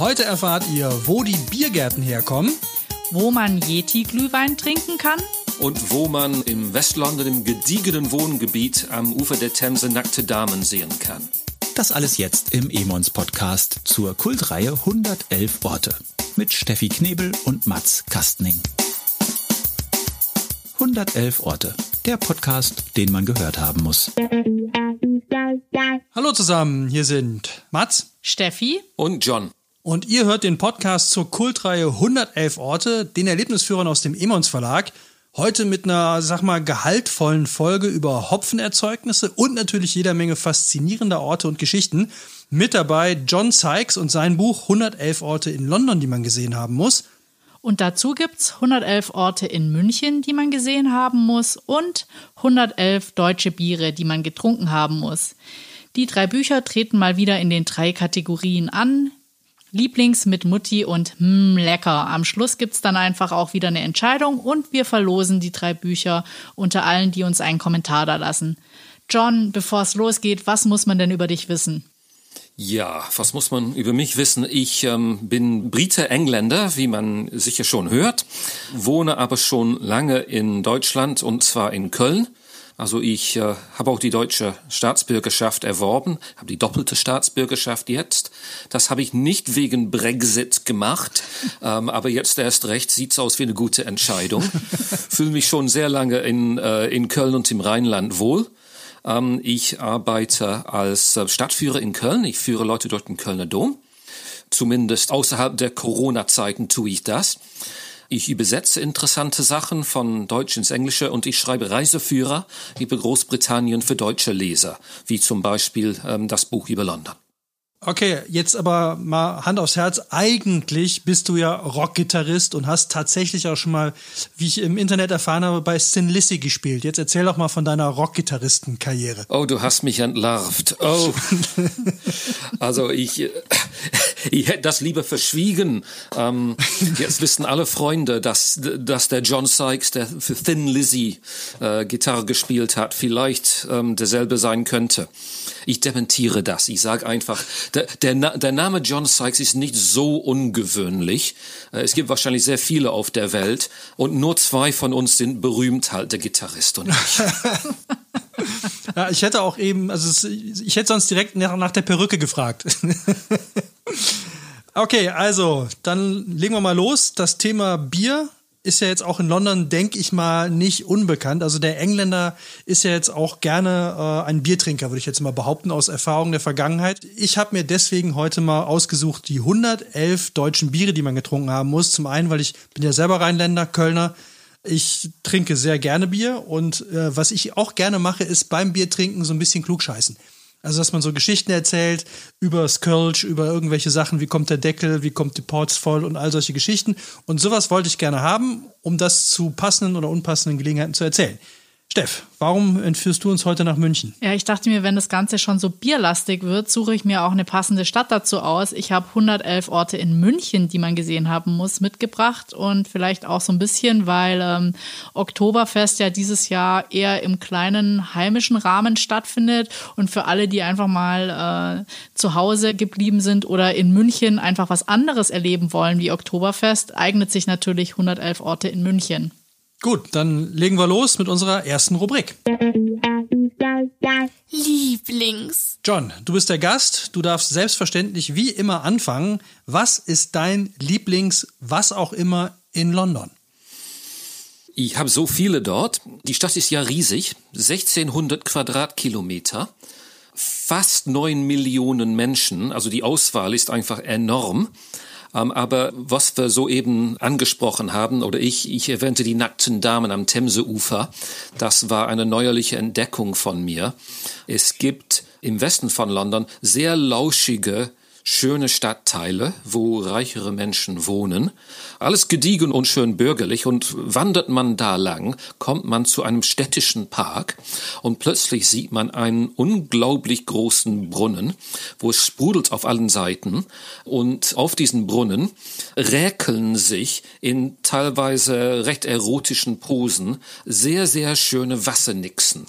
Heute erfahrt ihr, wo die Biergärten herkommen, wo man Yeti-Glühwein trinken kann und wo man im Westlondon im gediegenen Wohngebiet am Ufer der Themse nackte Damen sehen kann. Das alles jetzt im Emons Podcast zur Kultreihe 111 Orte mit Steffi Knebel und Mats Kastning. 111 Orte, der Podcast, den man gehört haben muss. Hallo zusammen, hier sind Mats, Steffi und John. Und ihr hört den Podcast zur Kultreihe 111 Orte, den Erlebnisführern aus dem Emons Verlag. Heute mit einer, sag mal, gehaltvollen Folge über Hopfenerzeugnisse und natürlich jeder Menge faszinierender Orte und Geschichten. Mit dabei John Sykes und sein Buch 111 Orte in London, die man gesehen haben muss. Und dazu gibt's 111 Orte in München, die man gesehen haben muss und 111 deutsche Biere, die man getrunken haben muss. Die drei Bücher treten mal wieder in den drei Kategorien an. Lieblings mit Mutti und hm, lecker. Am Schluss gibt's dann einfach auch wieder eine Entscheidung und wir verlosen die drei Bücher unter allen, die uns einen Kommentar da lassen. John, bevor es losgeht, was muss man denn über dich wissen? Ja, was muss man über mich wissen? Ich ähm, bin Brite Engländer, wie man sicher schon hört, wohne aber schon lange in Deutschland und zwar in Köln. Also ich äh, habe auch die deutsche Staatsbürgerschaft erworben, habe die doppelte Staatsbürgerschaft jetzt. Das habe ich nicht wegen Brexit gemacht, ähm, aber jetzt erst recht sieht's aus wie eine gute Entscheidung. Fühle mich schon sehr lange in, äh, in Köln und im Rheinland wohl ähm, ich arbeite als äh, Stadtführer in Köln. Ich führe Leute durch den Kölner Dom. Zumindest außerhalb der Corona-Zeiten tue ich das. Ich übersetze interessante Sachen von Deutsch ins Englische und ich schreibe Reiseführer über Großbritannien für deutsche Leser, wie zum Beispiel ähm, das Buch über London. Okay, jetzt aber mal Hand aufs Herz. Eigentlich bist du ja Rockgitarrist und hast tatsächlich auch schon mal, wie ich im Internet erfahren habe, bei Sin Lissy gespielt. Jetzt erzähl doch mal von deiner Rockgitarristenkarriere. Oh, du hast mich entlarvt. Oh. also ich, äh, ich hätte das lieber verschwiegen. Ähm, jetzt wissen alle Freunde, dass, dass der John Sykes, der für Thin Lizzy äh, Gitarre gespielt hat, vielleicht ähm, derselbe sein könnte. Ich dementiere das. Ich sage einfach, der, der, der Name John Sykes ist nicht so ungewöhnlich. Äh, es gibt wahrscheinlich sehr viele auf der Welt und nur zwei von uns sind berühmt halt, der Gitarrist und ich. ja, ich hätte auch eben, also ich hätte sonst direkt nach der Perücke gefragt. okay, also dann legen wir mal los. Das Thema Bier ist ja jetzt auch in London, denke ich mal, nicht unbekannt. Also der Engländer ist ja jetzt auch gerne äh, ein Biertrinker, würde ich jetzt mal behaupten, aus Erfahrung der Vergangenheit. Ich habe mir deswegen heute mal ausgesucht die 111 deutschen Biere, die man getrunken haben muss. Zum einen, weil ich bin ja selber Rheinländer, Kölner. Ich trinke sehr gerne Bier und äh, was ich auch gerne mache, ist beim Biertrinken so ein bisschen klugscheißen. Also, dass man so Geschichten erzählt über Skirlch, über irgendwelche Sachen, wie kommt der Deckel, wie kommt die Ports voll und all solche Geschichten. Und sowas wollte ich gerne haben, um das zu passenden oder unpassenden Gelegenheiten zu erzählen. Steff, warum entführst du uns heute nach München? Ja, ich dachte mir, wenn das Ganze schon so bierlastig wird, suche ich mir auch eine passende Stadt dazu aus. Ich habe 111 Orte in München, die man gesehen haben muss, mitgebracht und vielleicht auch so ein bisschen, weil ähm, Oktoberfest ja dieses Jahr eher im kleinen heimischen Rahmen stattfindet und für alle, die einfach mal äh, zu Hause geblieben sind oder in München einfach was anderes erleben wollen wie Oktoberfest, eignet sich natürlich 111 Orte in München. Gut, dann legen wir los mit unserer ersten Rubrik. Lieblings. John, du bist der Gast. Du darfst selbstverständlich wie immer anfangen. Was ist dein Lieblings, was auch immer in London? Ich habe so viele dort. Die Stadt ist ja riesig, 1600 Quadratkilometer, fast neun Millionen Menschen. Also die Auswahl ist einfach enorm. Ähm, aber was wir soeben angesprochen haben, oder ich, ich erwähnte die nackten Damen am Themseufer, das war eine neuerliche Entdeckung von mir. Es gibt im Westen von London sehr lauschige schöne Stadtteile, wo reichere Menschen wohnen. Alles gediegen und schön bürgerlich und wandert man da lang, kommt man zu einem städtischen Park und plötzlich sieht man einen unglaublich großen Brunnen, wo es sprudelt auf allen Seiten und auf diesen Brunnen räkeln sich in teilweise recht erotischen Posen sehr, sehr schöne Wassernixen.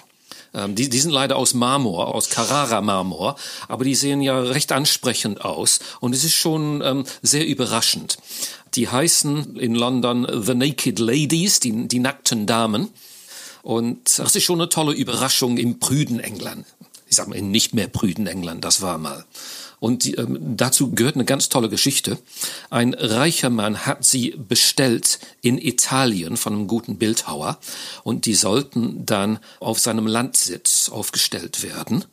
Ähm, die, die sind leider aus Marmor, aus Carrara-Marmor, aber die sehen ja recht ansprechend aus und es ist schon ähm, sehr überraschend. Die heißen in London The Naked Ladies, die, die nackten Damen. Und das ist schon eine tolle Überraschung im prüden England. Ich sag mal, in nicht mehr prüden England, das war mal. Und die, ähm, dazu gehört eine ganz tolle Geschichte. Ein reicher Mann hat sie bestellt in Italien von einem guten Bildhauer und die sollten dann auf seinem Landsitz aufgestellt werden.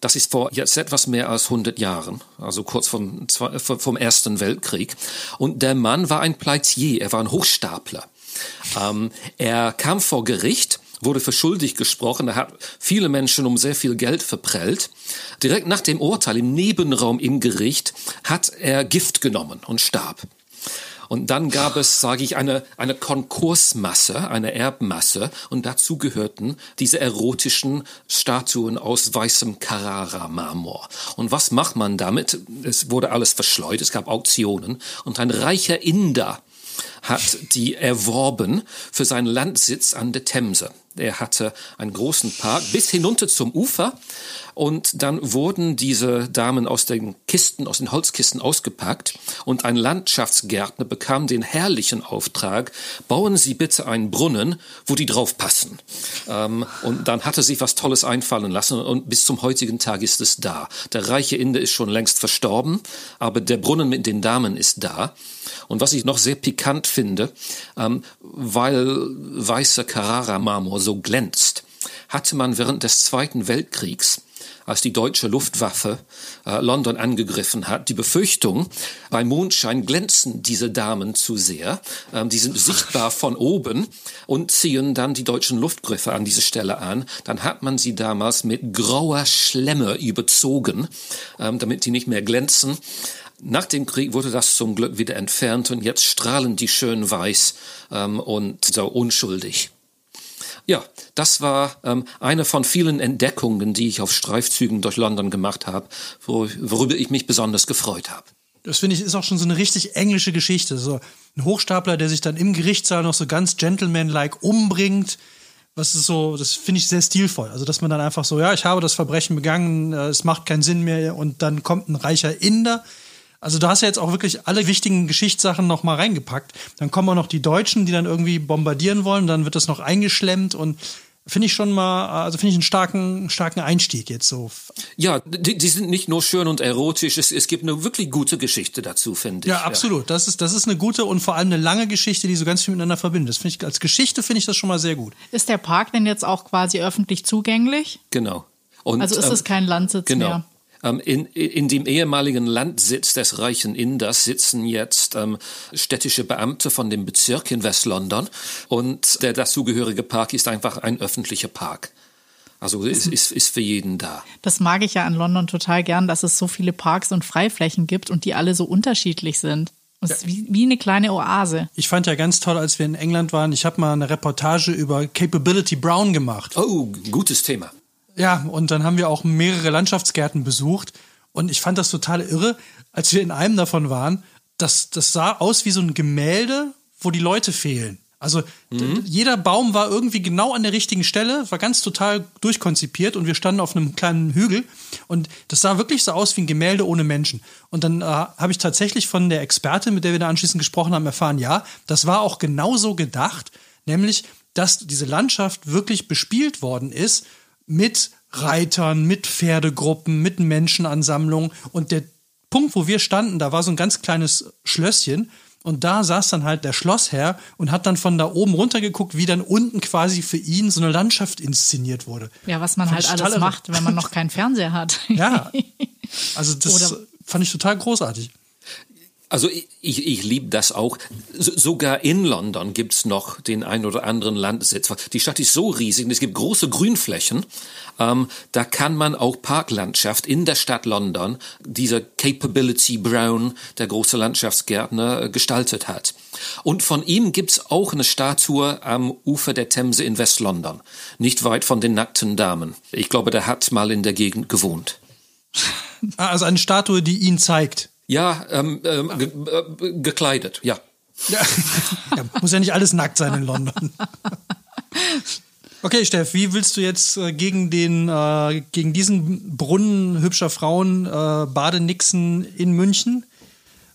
Das ist vor jetzt etwas mehr als 100 Jahren, also kurz vom, vom Ersten Weltkrieg. Und der Mann war ein Pleitier, er war ein Hochstapler. Ähm, er kam vor Gericht wurde für schuldig gesprochen. Er hat viele Menschen um sehr viel Geld verprellt. Direkt nach dem Urteil im Nebenraum im Gericht hat er Gift genommen und starb. Und dann gab es, sage ich, eine, eine Konkursmasse, eine Erbmasse und dazu gehörten diese erotischen Statuen aus weißem Carrara-Marmor. Und was macht man damit? Es wurde alles verschleudert, es gab Auktionen und ein reicher Inder hat die erworben für seinen Landsitz an der Themse. Er hatte einen großen Park bis hinunter zum Ufer und dann wurden diese Damen aus den Kisten, aus den Holzkisten ausgepackt und ein Landschaftsgärtner bekam den herrlichen Auftrag, bauen Sie bitte einen Brunnen, wo die drauf passen. Ähm, und dann hatte sich was Tolles einfallen lassen und bis zum heutigen Tag ist es da. Der reiche Inder ist schon längst verstorben, aber der Brunnen mit den Damen ist da. Und was ich noch sehr pikant finde, ähm, weil weißer Carrara-Marmor so glänzt, hatte man während des Zweiten Weltkriegs als die deutsche Luftwaffe äh, London angegriffen hat, die Befürchtung, bei Mondschein glänzen diese Damen zu sehr, ähm, die sind sichtbar von oben und ziehen dann die deutschen Luftgriffe an diese Stelle an. Dann hat man sie damals mit grauer Schlemme überzogen, ähm, damit die nicht mehr glänzen. Nach dem Krieg wurde das zum Glück wieder entfernt und jetzt strahlen die schön weiß ähm, und so unschuldig. Ja, das war ähm, eine von vielen Entdeckungen, die ich auf Streifzügen durch London gemacht habe, wo, worüber ich mich besonders gefreut habe. Das finde ich ist auch schon so eine richtig englische Geschichte. So ein Hochstapler, der sich dann im Gerichtssaal noch so ganz gentlemanlike umbringt. Was ist so, das finde ich sehr stilvoll. Also, dass man dann einfach so, ja, ich habe das Verbrechen begangen, äh, es macht keinen Sinn mehr und dann kommt ein reicher Inder, also du hast ja jetzt auch wirklich alle wichtigen Geschichtssachen noch mal reingepackt. Dann kommen auch noch die Deutschen, die dann irgendwie bombardieren wollen. Dann wird das noch eingeschlemmt und finde ich schon mal, also finde ich einen starken, starken Einstieg jetzt so. Ja, die, die sind nicht nur schön und erotisch, es, es gibt eine wirklich gute Geschichte dazu, finde ich. Ja, absolut. Das ist, das ist eine gute und vor allem eine lange Geschichte, die so ganz viel miteinander verbindet. Das finde ich, als Geschichte finde ich das schon mal sehr gut. Ist der Park denn jetzt auch quasi öffentlich zugänglich? Genau. Und, also ist es ähm, kein Landsitz genau. mehr? Ähm, in, in dem ehemaligen Landsitz des reichen Inders sitzen jetzt ähm, städtische Beamte von dem Bezirk in West-London und der dazugehörige Park ist einfach ein öffentlicher Park. Also es ist, ist für jeden da. Das mag ich ja an London total gern, dass es so viele Parks und Freiflächen gibt und die alle so unterschiedlich sind. Es ist wie, wie eine kleine Oase. Ich fand ja ganz toll, als wir in England waren, ich habe mal eine Reportage über Capability Brown gemacht. Oh, gutes Thema. Ja, und dann haben wir auch mehrere Landschaftsgärten besucht. Und ich fand das total irre, als wir in einem davon waren. Das, das sah aus wie so ein Gemälde, wo die Leute fehlen. Also mhm. jeder Baum war irgendwie genau an der richtigen Stelle, war ganz total durchkonzipiert und wir standen auf einem kleinen Hügel und das sah wirklich so aus wie ein Gemälde ohne Menschen. Und dann äh, habe ich tatsächlich von der Expertin, mit der wir da anschließend gesprochen haben, erfahren, ja, das war auch genauso gedacht, nämlich, dass diese Landschaft wirklich bespielt worden ist mit Reitern, mit Pferdegruppen, mit Menschenansammlungen. Und der Punkt, wo wir standen, da war so ein ganz kleines Schlösschen. Und da saß dann halt der Schlossherr und hat dann von da oben runtergeguckt, wie dann unten quasi für ihn so eine Landschaft inszeniert wurde. Ja, was man fand halt alles macht, wenn man noch keinen Fernseher hat. ja. Also das Oder fand ich total großartig. Also ich, ich, ich liebe das auch. sogar in London gibt's noch den ein oder anderen Landsitz. Die Stadt ist so riesig und es gibt große Grünflächen. Ähm, da kann man auch Parklandschaft in der Stadt London, dieser Capability Brown, der große Landschaftsgärtner, äh, gestaltet hat. Und von ihm gibt's auch eine Statue am Ufer der Themse in West-London, nicht weit von den nackten Damen. Ich glaube, der hat mal in der Gegend gewohnt. Also eine Statue, die ihn zeigt. Ja, ähm, ähm, ge äh, gekleidet, ja. ja. Muss ja nicht alles nackt sein in London. Okay, Steff, wie willst du jetzt äh, gegen den, äh, gegen diesen Brunnen hübscher Frauen äh, Badenixen in München?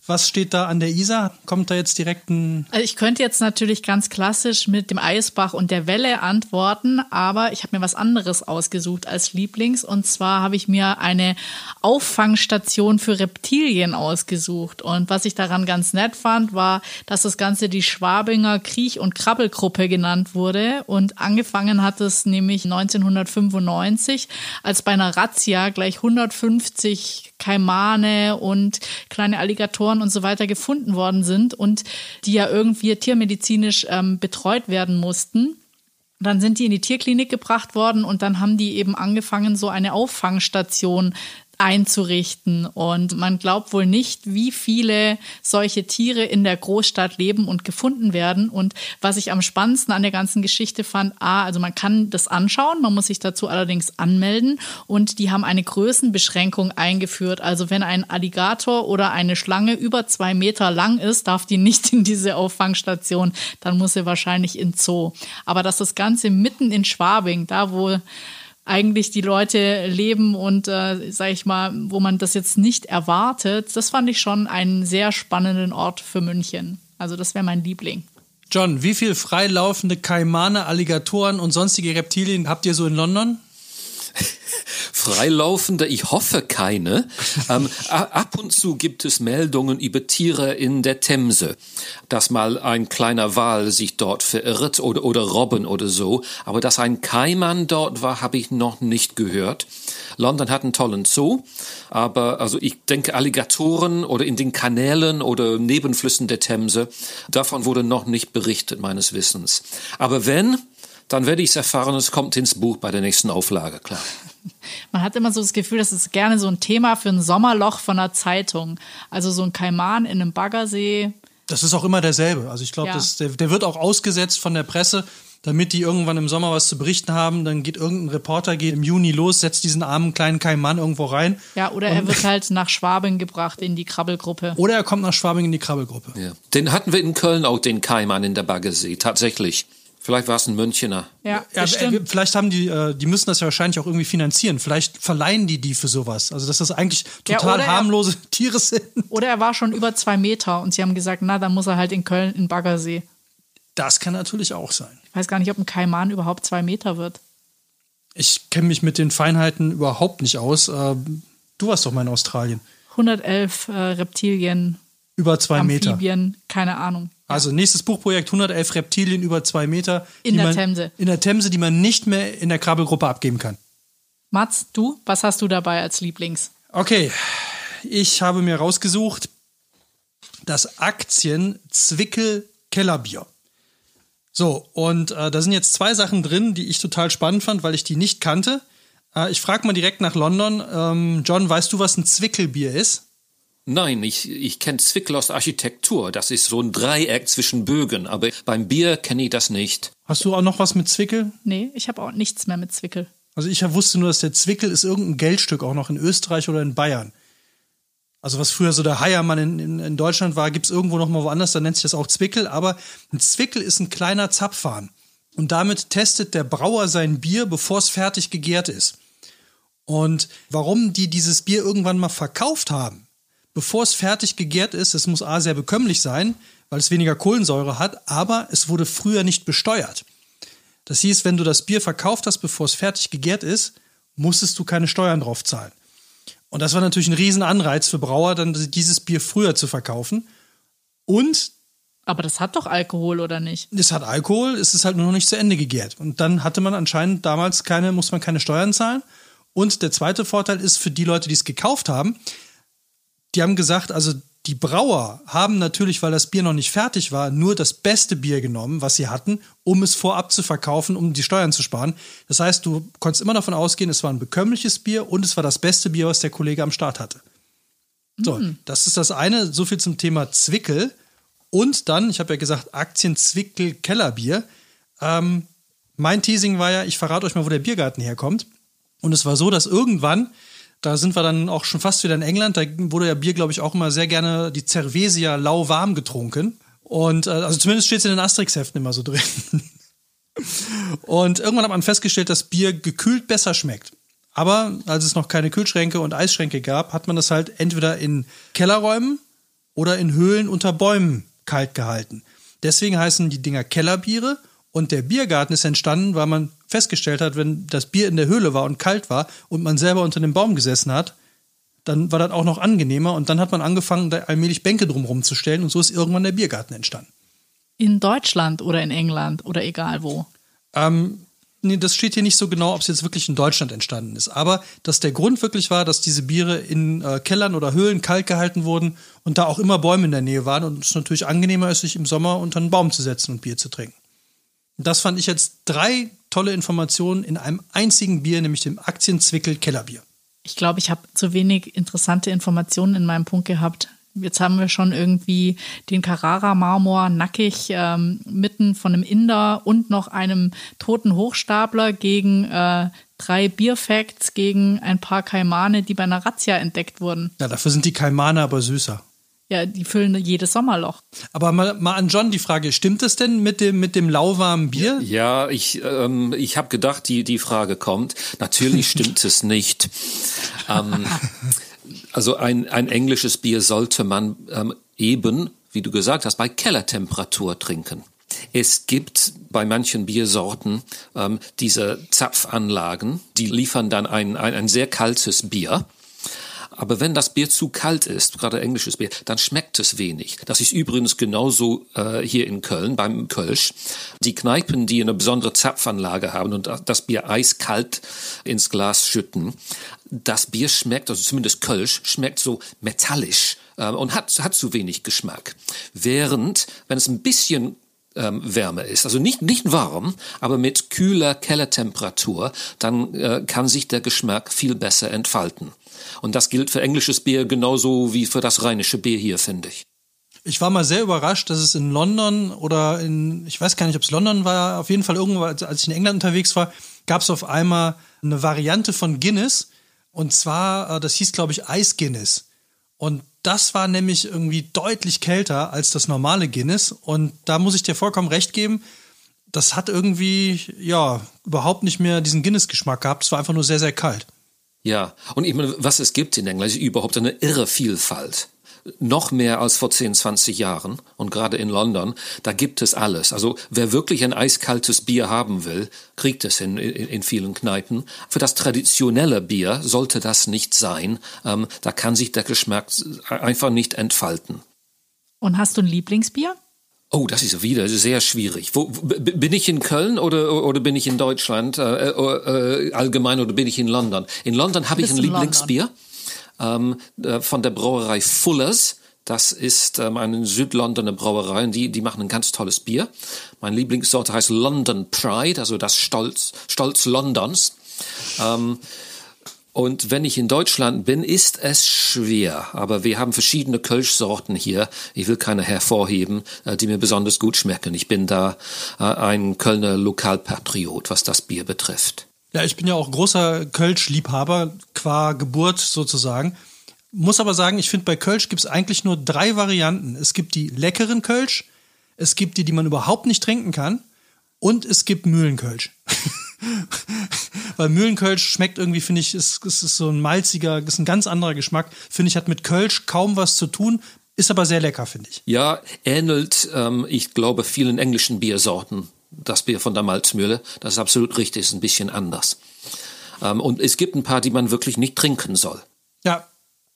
Was steht da an der Isar? Kommt da jetzt direkt ein. Also ich könnte jetzt natürlich ganz klassisch mit dem Eisbach und der Welle antworten, aber ich habe mir was anderes ausgesucht als Lieblings. Und zwar habe ich mir eine Auffangstation für Reptilien ausgesucht. Und was ich daran ganz nett fand, war, dass das Ganze die Schwabinger Kriech- und Krabbelgruppe genannt wurde. Und angefangen hat es nämlich 1995, als bei einer Razzia gleich 150 Kaimane und kleine Alligatoren und so weiter gefunden worden sind und die ja irgendwie tiermedizinisch ähm, betreut werden mussten. Dann sind die in die Tierklinik gebracht worden und dann haben die eben angefangen, so eine Auffangstation einzurichten. Und man glaubt wohl nicht, wie viele solche Tiere in der Großstadt leben und gefunden werden. Und was ich am spannendsten an der ganzen Geschichte fand, a, also man kann das anschauen, man muss sich dazu allerdings anmelden und die haben eine Größenbeschränkung eingeführt. Also wenn ein Alligator oder eine Schlange über zwei Meter lang ist, darf die nicht in diese Auffangstation. Dann muss sie wahrscheinlich in Zoo. Aber dass das Ganze mitten in Schwabing, da wo eigentlich die Leute leben und, äh, sag ich mal, wo man das jetzt nicht erwartet, das fand ich schon einen sehr spannenden Ort für München. Also das wäre mein Liebling. John, wie viel freilaufende Kaimane, Alligatoren und sonstige Reptilien habt ihr so in London? Freilaufende, ich hoffe keine. Ähm, ab und zu gibt es Meldungen über Tiere in der Themse, dass mal ein kleiner Wal sich dort verirrt oder, oder Robben oder so. Aber dass ein Kaiman dort war, habe ich noch nicht gehört. London hat einen tollen Zoo, aber also ich denke Alligatoren oder in den Kanälen oder Nebenflüssen der Themse, davon wurde noch nicht berichtet meines Wissens. Aber wenn, dann werde ich es erfahren, es kommt ins Buch bei der nächsten Auflage, klar. Man hat immer so das Gefühl, das ist gerne so ein Thema für ein Sommerloch von einer Zeitung. Also so ein Kaiman in einem Baggersee. Das ist auch immer derselbe. Also ich glaube, ja. der, der wird auch ausgesetzt von der Presse, damit die irgendwann im Sommer was zu berichten haben. Dann geht irgendein Reporter geht im Juni los, setzt diesen armen kleinen Kaiman irgendwo rein. Ja, oder er wird halt nach Schwabing gebracht in die Krabbelgruppe. Oder er kommt nach Schwabing in die Krabbelgruppe. Ja. Den hatten wir in Köln auch, den Kaiman in der Baggersee, tatsächlich. Vielleicht war es ein Münchener. Ja, ja äh, vielleicht haben die, äh, die müssen das ja wahrscheinlich auch irgendwie finanzieren. Vielleicht verleihen die die für sowas. Also dass das eigentlich total ja, harmlose er, Tiere sind. Oder er war schon über zwei Meter und sie haben gesagt, na, dann muss er halt in Köln in Baggersee. Das kann natürlich auch sein. Ich weiß gar nicht, ob ein Kaiman überhaupt zwei Meter wird. Ich kenne mich mit den Feinheiten überhaupt nicht aus. Äh, du warst doch mal in Australien. 111 äh, Reptilien. Über zwei Amphibien, Meter. keine Ahnung. Also nächstes Buchprojekt 111 Reptilien über zwei Meter. In der man, Themse. In der Themse, die man nicht mehr in der Krabbelgruppe abgeben kann. Mats, du, was hast du dabei als Lieblings? Okay, ich habe mir rausgesucht das Aktien Zwickel Kellerbier. So, und äh, da sind jetzt zwei Sachen drin, die ich total spannend fand, weil ich die nicht kannte. Äh, ich frage mal direkt nach London. Ähm, John, weißt du, was ein Zwickelbier ist? Nein, ich, ich kenne Zwickel aus Architektur. Das ist so ein Dreieck zwischen Bögen, aber beim Bier kenne ich das nicht. Hast du auch noch was mit Zwickel? Nee, ich habe auch nichts mehr mit Zwickel. Also ich wusste nur, dass der Zwickel ist irgendein Geldstück, auch noch in Österreich oder in Bayern. Also was früher so der Heiermann in, in, in Deutschland war, gibt es irgendwo noch mal woanders, da nennt sich das auch Zwickel. Aber ein Zwickel ist ein kleiner Zapfhahn. Und damit testet der Brauer sein Bier, bevor es fertig gegärt ist. Und warum die dieses Bier irgendwann mal verkauft haben, bevor es fertig gegärt ist, es muss A sehr bekömmlich sein, weil es weniger Kohlensäure hat, aber es wurde früher nicht besteuert. Das hieß, wenn du das Bier verkauft hast, bevor es fertig gegärt ist, musstest du keine Steuern drauf zahlen. Und das war natürlich ein Riesenanreiz für Brauer, dann dieses Bier früher zu verkaufen. Und aber das hat doch Alkohol, oder nicht? Es hat Alkohol, es ist halt nur noch nicht zu Ende gegärt. Und dann hatte man anscheinend damals keine, muss man keine Steuern zahlen. Und der zweite Vorteil ist für die Leute, die es gekauft haben, die haben gesagt, also die Brauer haben natürlich, weil das Bier noch nicht fertig war, nur das beste Bier genommen, was sie hatten, um es vorab zu verkaufen, um die Steuern zu sparen. Das heißt, du konntest immer davon ausgehen, es war ein bekömmliches Bier und es war das beste Bier, was der Kollege am Start hatte. So, mhm. das ist das eine. So viel zum Thema Zwickel. Und dann, ich habe ja gesagt, Aktien Zwickel Kellerbier. Ähm, mein Teasing war ja, ich verrate euch mal, wo der Biergarten herkommt. Und es war so, dass irgendwann da sind wir dann auch schon fast wieder in England. Da wurde ja Bier, glaube ich, auch immer sehr gerne die Cervesia lauwarm getrunken. Und äh, also zumindest steht es in den Asterix-Heften immer so drin. Und irgendwann hat man festgestellt, dass Bier gekühlt besser schmeckt. Aber als es noch keine Kühlschränke und Eisschränke gab, hat man das halt entweder in Kellerräumen oder in Höhlen unter Bäumen kalt gehalten. Deswegen heißen die Dinger Kellerbiere und der Biergarten ist entstanden, weil man festgestellt hat, wenn das Bier in der Höhle war und kalt war und man selber unter dem Baum gesessen hat, dann war das auch noch angenehmer und dann hat man angefangen, da allmählich Bänke drumherum zu stellen und so ist irgendwann der Biergarten entstanden. In Deutschland oder in England oder egal wo? Ähm, nee, das steht hier nicht so genau, ob es jetzt wirklich in Deutschland entstanden ist. Aber dass der Grund wirklich war, dass diese Biere in äh, Kellern oder Höhlen kalt gehalten wurden und da auch immer Bäume in der Nähe waren und es natürlich angenehmer ist, sich im Sommer unter einen Baum zu setzen und Bier zu trinken. Das fand ich jetzt drei tolle Informationen in einem einzigen Bier, nämlich dem Aktienzwickel Kellerbier. Ich glaube, ich habe zu wenig interessante Informationen in meinem Punkt gehabt. Jetzt haben wir schon irgendwie den Carrara-Marmor nackig ähm, mitten von einem Inder und noch einem toten Hochstapler gegen äh, drei Bierfacts gegen ein paar Kaimane, die bei einer Razzia entdeckt wurden. Ja, dafür sind die Kaimane aber süßer. Ja, die füllen jedes Sommerloch. Aber mal, mal an John die Frage, stimmt es denn mit dem, mit dem lauwarmen Bier? Ja, ich, ähm, ich habe gedacht, die, die Frage kommt. Natürlich stimmt es nicht. Ähm, also ein, ein englisches Bier sollte man ähm, eben, wie du gesagt hast, bei Kellertemperatur trinken. Es gibt bei manchen Biersorten ähm, diese Zapfanlagen, die liefern dann ein, ein, ein sehr kaltes Bier aber wenn das Bier zu kalt ist, gerade englisches Bier, dann schmeckt es wenig. Das ist übrigens genauso äh, hier in Köln beim Kölsch. Die Kneipen, die eine besondere Zapfanlage haben und das Bier eiskalt ins Glas schütten, das Bier schmeckt, also zumindest Kölsch, schmeckt so metallisch äh, und hat, hat zu wenig Geschmack. Während, wenn es ein bisschen ähm, Wärme ist, also nicht, nicht warm, aber mit kühler Kellertemperatur, dann äh, kann sich der Geschmack viel besser entfalten. Und das gilt für englisches Bier genauso wie für das rheinische Bier hier, finde ich. Ich war mal sehr überrascht, dass es in London oder in, ich weiß gar nicht, ob es London war, auf jeden Fall irgendwo, als ich in England unterwegs war, gab es auf einmal eine Variante von Guinness. Und zwar, äh, das hieß, glaube ich, Eis Guinness. Und das war nämlich irgendwie deutlich kälter als das normale Guinness. Und da muss ich dir vollkommen recht geben, das hat irgendwie, ja, überhaupt nicht mehr diesen Guinness-Geschmack gehabt. Es war einfach nur sehr, sehr kalt. Ja, und ich meine, was es gibt in England, ist überhaupt eine irre Vielfalt. Noch mehr als vor 10, 20 Jahren und gerade in London, da gibt es alles. Also wer wirklich ein eiskaltes Bier haben will, kriegt es in, in, in vielen Kneipen. Für das traditionelle Bier sollte das nicht sein. Ähm, da kann sich der Geschmack einfach nicht entfalten. Und hast du ein Lieblingsbier? Oh, das ist wieder sehr schwierig. Wo, bin ich in Köln oder, oder bin ich in Deutschland äh, äh, allgemein oder bin ich in London? In London habe ich ein Lieblingsbier ähm, äh, von der Brauerei Fullers. Das ist ähm, eine Südlondoner Brauerei und die, die machen ein ganz tolles Bier. Mein Lieblingssorte heißt London Pride, also das Stolz, Stolz Londons. Ähm, und wenn ich in Deutschland bin, ist es schwer. Aber wir haben verschiedene Kölschsorten hier. Ich will keine hervorheben, äh, die mir besonders gut schmecken. Ich bin da äh, ein Kölner Lokalpatriot, was das Bier betrifft. Ja, ich bin ja auch großer Kölsch-Liebhaber, qua Geburt sozusagen. Muss aber sagen, ich finde, bei Kölsch gibt es eigentlich nur drei Varianten. Es gibt die leckeren Kölsch, es gibt die, die man überhaupt nicht trinken kann und es gibt Mühlenkölsch. Weil Mühlenkölsch schmeckt irgendwie, finde ich, ist, ist, ist so ein malziger, ist ein ganz anderer Geschmack. Finde ich, hat mit Kölsch kaum was zu tun, ist aber sehr lecker, finde ich. Ja, ähnelt, ähm, ich glaube, vielen englischen Biersorten. Das Bier von der Malzmühle, das ist absolut richtig, ist ein bisschen anders. Ähm, und es gibt ein paar, die man wirklich nicht trinken soll. Ja,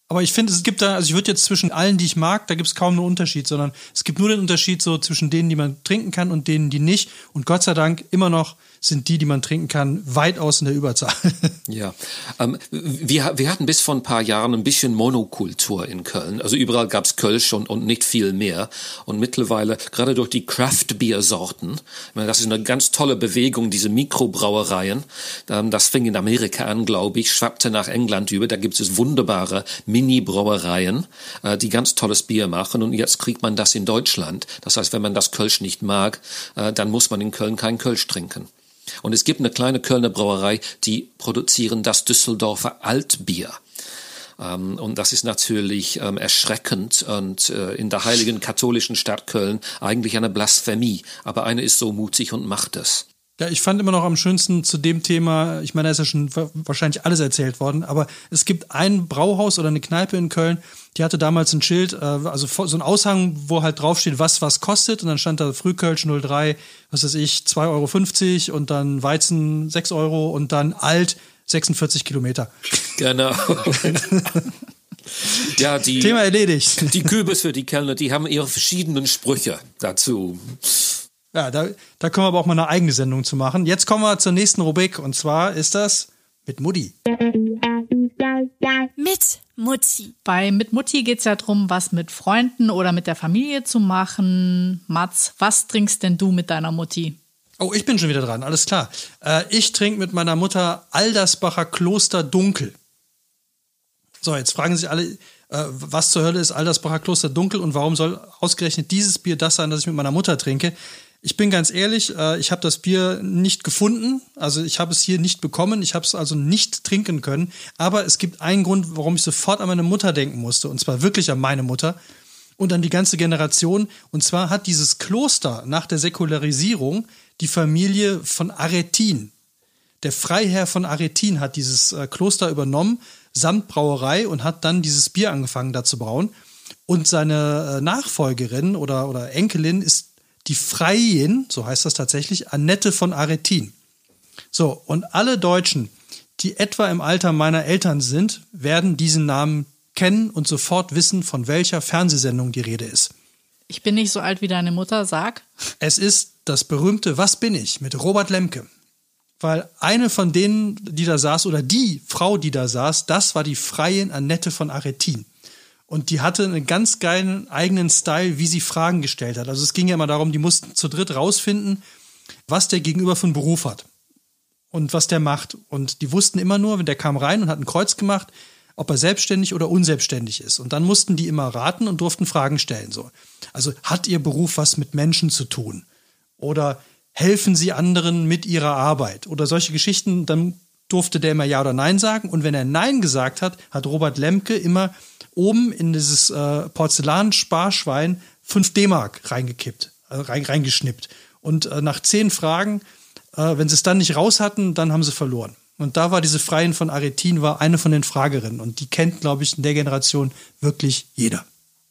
aber ich finde, es gibt da, also ich würde jetzt zwischen allen, die ich mag, da gibt es kaum einen Unterschied, sondern es gibt nur den Unterschied so zwischen denen, die man trinken kann und denen, die nicht. Und Gott sei Dank immer noch sind die, die man trinken kann, weitaus in der Überzahl. Ja, ähm, wir, wir hatten bis vor ein paar Jahren ein bisschen Monokultur in Köln. Also überall gab's Kölsch und, und nicht viel mehr. Und mittlerweile, gerade durch die Craft-Bier-Sorten, das ist eine ganz tolle Bewegung, diese Mikrobrauereien. Ähm, das fing in Amerika an, glaube ich, schwappte nach England über. Da gibt es wunderbare Mini-Brauereien, äh, die ganz tolles Bier machen. Und jetzt kriegt man das in Deutschland. Das heißt, wenn man das Kölsch nicht mag, äh, dann muss man in Köln kein Kölsch trinken. Und es gibt eine kleine Kölner Brauerei, die produzieren das Düsseldorfer Altbier. Ähm, und das ist natürlich ähm, erschreckend und äh, in der heiligen katholischen Stadt Köln eigentlich eine Blasphemie. Aber eine ist so mutig und macht es. Ja, ich fand immer noch am schönsten zu dem Thema, ich meine, da ist ja schon wahrscheinlich alles erzählt worden, aber es gibt ein Brauhaus oder eine Kneipe in Köln, die hatte damals ein Schild, äh, also so ein Aushang, wo halt draufsteht, was was kostet und dann stand da Frühkölsch 03, was weiß ich, 2,50 Euro und dann Weizen 6 Euro und dann Alt 46 Kilometer. Genau. ja, die, Thema erledigt. Die Kürbis für die Kellner, die haben ihre verschiedenen Sprüche dazu. Ja, da, da können wir aber auch mal eine eigene Sendung zu machen. Jetzt kommen wir zur nächsten Rubrik und zwar ist das mit Mutti. Mit Mutti. Bei Mit Mutti geht es ja darum, was mit Freunden oder mit der Familie zu machen. Mats, was trinkst denn du mit deiner Mutti? Oh, ich bin schon wieder dran, alles klar. Äh, ich trinke mit meiner Mutter Aldersbacher Kloster Dunkel. So, jetzt fragen sich alle, äh, was zur Hölle ist Aldersbacher Kloster Dunkel und warum soll ausgerechnet dieses Bier das sein, das ich mit meiner Mutter trinke? Ich bin ganz ehrlich, äh, ich habe das Bier nicht gefunden, also ich habe es hier nicht bekommen, ich habe es also nicht trinken können, aber es gibt einen Grund, warum ich sofort an meine Mutter denken musste, und zwar wirklich an meine Mutter und an die ganze Generation, und zwar hat dieses Kloster nach der Säkularisierung die Familie von Aretin. Der Freiherr von Aretin hat dieses äh, Kloster übernommen, samt Brauerei, und hat dann dieses Bier angefangen da zu brauen. Und seine äh, Nachfolgerin oder, oder Enkelin ist die Freiin, so heißt das tatsächlich, Annette von Aretin. So, und alle Deutschen, die etwa im Alter meiner Eltern sind, werden diesen Namen kennen und sofort wissen, von welcher Fernsehsendung die Rede ist. Ich bin nicht so alt wie deine Mutter, sag. Es ist das berühmte Was bin ich mit Robert Lemke. Weil eine von denen, die da saß, oder die Frau, die da saß, das war die Freiin Annette von Aretin. Und die hatte einen ganz geilen eigenen Style, wie sie Fragen gestellt hat. Also es ging ja immer darum, die mussten zu dritt rausfinden, was der Gegenüber für einen Beruf hat und was der macht. Und die wussten immer nur, wenn der kam rein und hat ein Kreuz gemacht, ob er selbstständig oder unselbstständig ist. Und dann mussten die immer raten und durften Fragen stellen. So. Also hat ihr Beruf was mit Menschen zu tun? Oder helfen sie anderen mit ihrer Arbeit? Oder solche Geschichten, dann durfte der immer Ja oder Nein sagen. Und wenn er Nein gesagt hat, hat Robert Lemke immer oben in dieses äh, Porzellan-Sparschwein 5 D-Mark reingekippt, äh, rein, reingeschnippt. Und äh, nach zehn Fragen, äh, wenn sie es dann nicht raus hatten, dann haben sie verloren. Und da war diese Freien von Aretin, war eine von den Fragerinnen. Und die kennt, glaube ich, in der Generation wirklich jeder.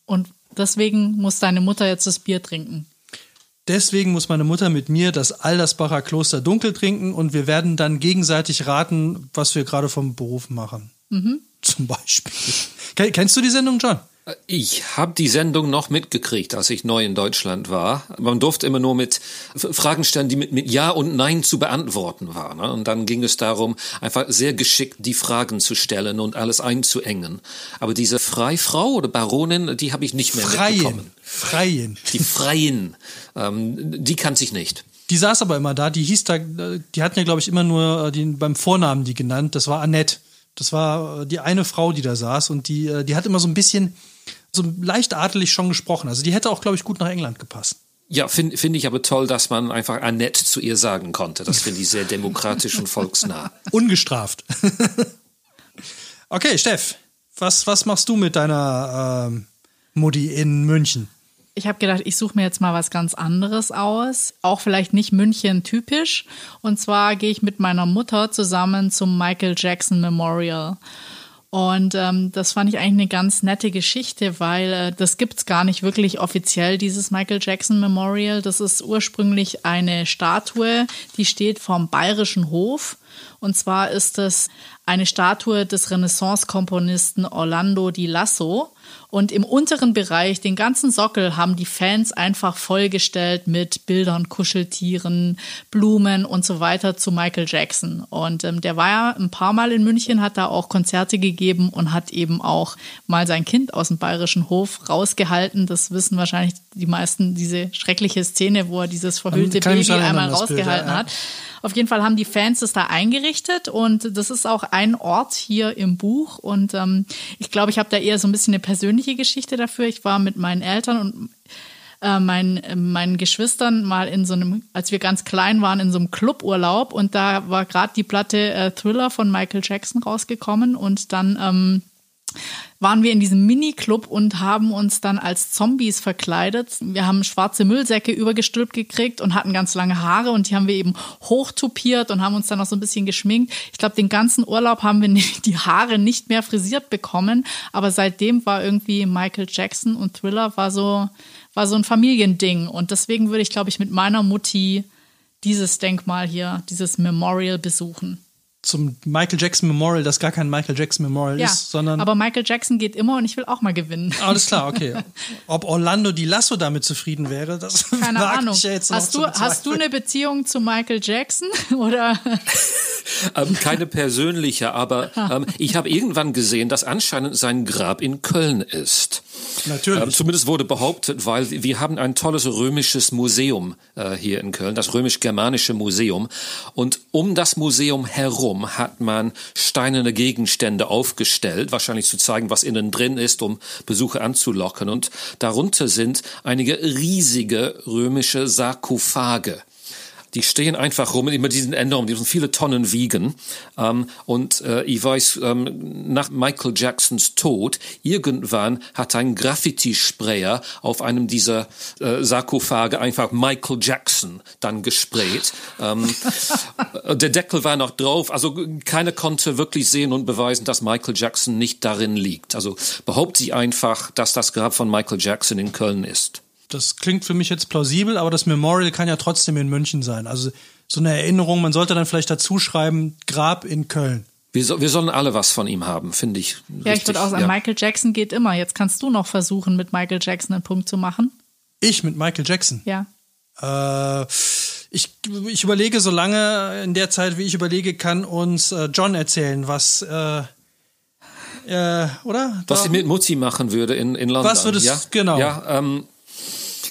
Und deswegen muss deine Mutter jetzt das Bier trinken. Deswegen muss meine Mutter mit mir das Aldersbacher Kloster Dunkel trinken und wir werden dann gegenseitig raten, was wir gerade vom Beruf machen. Mhm. Zum Beispiel. Kennst du die Sendung, John? Ich habe die Sendung noch mitgekriegt, als ich neu in Deutschland war. Man durfte immer nur mit Fragen stellen, die mit, mit Ja und Nein zu beantworten waren. Ne? Und dann ging es darum, einfach sehr geschickt die Fragen zu stellen und alles einzuengen. Aber diese Freifrau oder Baronin, die habe ich nicht mehr Freien. mitbekommen. Freien. Die Freien, ähm, die kannte ich nicht. Die saß aber immer da, die hieß da, die hatten ja, glaube ich, immer nur äh, die, beim Vornamen die genannt. Das war Annette. Das war äh, die eine Frau, die da saß und die, äh, die hat immer so ein bisschen, so leicht adelig schon gesprochen. Also die hätte auch, glaube ich, gut nach England gepasst. Ja, finde find ich aber toll, dass man einfach Annette zu ihr sagen konnte. Das finde ich sehr demokratisch und volksnah. Ungestraft. okay, Steff, was, was machst du mit deiner ähm, Mutti in München? ich habe gedacht, ich suche mir jetzt mal was ganz anderes aus. Auch vielleicht nicht München typisch. Und zwar gehe ich mit meiner Mutter zusammen zum Michael Jackson Memorial. Und ähm, das fand ich eigentlich eine ganz nette Geschichte, weil äh, das gibt's gar nicht wirklich offiziell, dieses Michael Jackson Memorial. Das ist ursprünglich eine Statue, die steht vom Bayerischen Hof. Und zwar ist es eine Statue des Renaissance-Komponisten Orlando di Lasso. Und im unteren Bereich, den ganzen Sockel, haben die Fans einfach vollgestellt mit Bildern, Kuscheltieren, Blumen und so weiter zu Michael Jackson. Und ähm, der war ja ein paar Mal in München, hat da auch Konzerte gegeben und hat eben auch mal sein Kind aus dem bayerischen Hof rausgehalten. Das wissen wahrscheinlich die meisten, diese schreckliche Szene, wo er dieses verhüllte Baby einmal rausgehalten Bild, ja. hat. Auf jeden Fall haben die Fans es da eingerichtet und das ist auch ein Ort hier im Buch. Und ähm, ich glaube, ich habe da eher so ein bisschen eine persönliche Geschichte dafür. Ich war mit meinen Eltern und äh, mein, meinen Geschwistern mal in so einem, als wir ganz klein waren, in so einem Cluburlaub und da war gerade die Platte äh, Thriller von Michael Jackson rausgekommen und dann ähm, waren wir in diesem Mini-Club und haben uns dann als Zombies verkleidet. Wir haben schwarze Müllsäcke übergestülpt gekriegt und hatten ganz lange Haare und die haben wir eben hochtupiert und haben uns dann noch so ein bisschen geschminkt. Ich glaube, den ganzen Urlaub haben wir die Haare nicht mehr frisiert bekommen, aber seitdem war irgendwie Michael Jackson und Thriller war so, war so ein Familiending und deswegen würde ich, glaube ich, mit meiner Mutti dieses Denkmal hier, dieses Memorial besuchen zum Michael Jackson Memorial, das gar kein Michael Jackson Memorial ja, ist, sondern. Aber Michael Jackson geht immer und ich will auch mal gewinnen. Alles klar, okay. Ob Orlando Di Lasso damit zufrieden wäre, das keine Ahnung. Ja hast, du, hast du eine Beziehung zu Michael Jackson oder? ähm, keine persönliche, aber ähm, ich habe irgendwann gesehen, dass anscheinend sein Grab in Köln ist. Natürlich. Ähm, zumindest wurde behauptet, weil wir haben ein tolles römisches Museum äh, hier in Köln, das römisch-germanische Museum, und um das Museum herum hat man steinerne Gegenstände aufgestellt, wahrscheinlich zu zeigen, was innen drin ist, um Besucher anzulocken. Und darunter sind einige riesige römische Sarkophage die stehen einfach rum immer diesen Änderungen, die viele Tonnen wiegen. Ähm, und äh, ich weiß, ähm, nach Michael Jacksons Tod, irgendwann hat ein Graffiti-Sprayer auf einem dieser äh, Sarkophage einfach Michael Jackson dann gesprayt. ähm, der Deckel war noch drauf, also keiner konnte wirklich sehen und beweisen, dass Michael Jackson nicht darin liegt. Also behauptet sie einfach, dass das Grab von Michael Jackson in Köln ist das klingt für mich jetzt plausibel, aber das Memorial kann ja trotzdem in München sein. Also so eine Erinnerung, man sollte dann vielleicht dazu schreiben, Grab in Köln. Wir, so, wir sollen alle was von ihm haben, finde ich. Ja, ich würde auch sagen, ja. Michael Jackson geht immer. Jetzt kannst du noch versuchen, mit Michael Jackson einen Punkt zu machen. Ich mit Michael Jackson? Ja. Äh, ich, ich überlege so lange, in der Zeit, wie ich überlege, kann uns äh, John erzählen, was äh, äh, oder? Was ich mit Mutzi machen würde in, in London. Was würdest du, ja? genau. Ja, ähm,